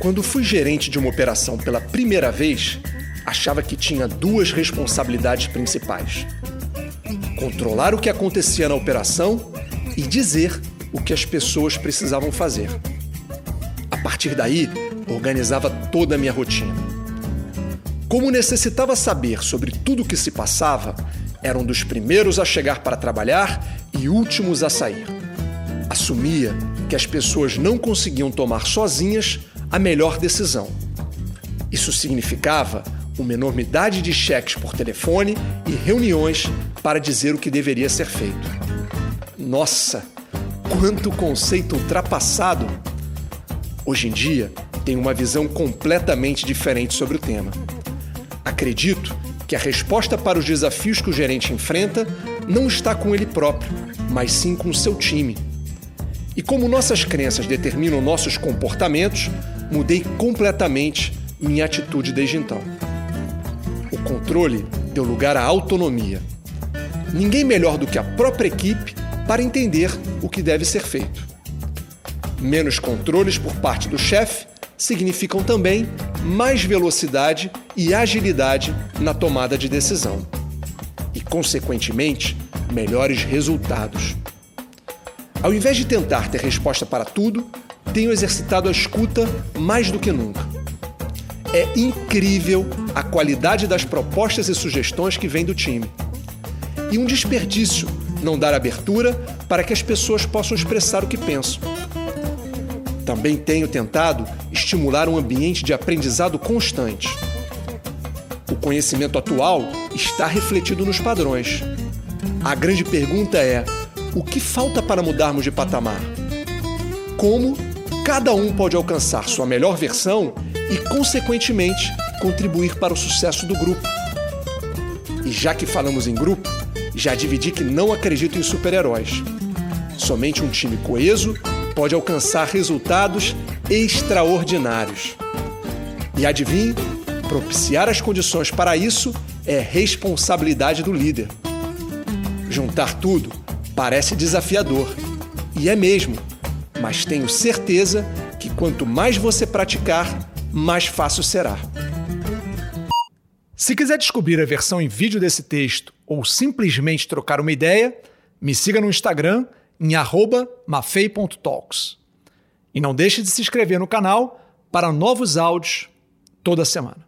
Quando fui gerente de uma operação pela primeira vez, achava que tinha duas responsabilidades principais: controlar o que acontecia na operação e dizer o que as pessoas precisavam fazer. A partir daí, organizava toda a minha rotina. Como necessitava saber sobre tudo o que se passava, era um dos primeiros a chegar para trabalhar e últimos a sair. Assumia que as pessoas não conseguiam tomar sozinhas a melhor decisão. Isso significava uma enormidade de cheques por telefone e reuniões para dizer o que deveria ser feito. Nossa, quanto conceito ultrapassado! Hoje em dia, tenho uma visão completamente diferente sobre o tema. Acredito que a resposta para os desafios que o gerente enfrenta não está com ele próprio, mas sim com o seu time. E como nossas crenças determinam nossos comportamentos, mudei completamente minha atitude desde então. O controle deu lugar à autonomia. Ninguém melhor do que a própria equipe para entender o que deve ser feito. Menos controles por parte do chefe significam também mais velocidade e agilidade na tomada de decisão. E, consequentemente, melhores resultados. Ao invés de tentar ter resposta para tudo, tenho exercitado a escuta mais do que nunca. É incrível a qualidade das propostas e sugestões que vêm do time. E um desperdício não dar abertura para que as pessoas possam expressar o que pensam. Também tenho tentado estimular um ambiente de aprendizado constante. O conhecimento atual está refletido nos padrões. A grande pergunta é: o que falta para mudarmos de patamar? Como cada um pode alcançar sua melhor versão e, consequentemente, contribuir para o sucesso do grupo? E já que falamos em grupo, já dividi que não acredito em super-heróis. Somente um time coeso pode alcançar resultados extraordinários. E adivinhe, propiciar as condições para isso é responsabilidade do líder. Juntar tudo parece desafiador, e é mesmo, mas tenho certeza que quanto mais você praticar, mais fácil será. Se quiser descobrir a versão em vídeo desse texto ou simplesmente trocar uma ideia, me siga no Instagram em mafei.talks. E não deixe de se inscrever no canal para novos áudios toda semana.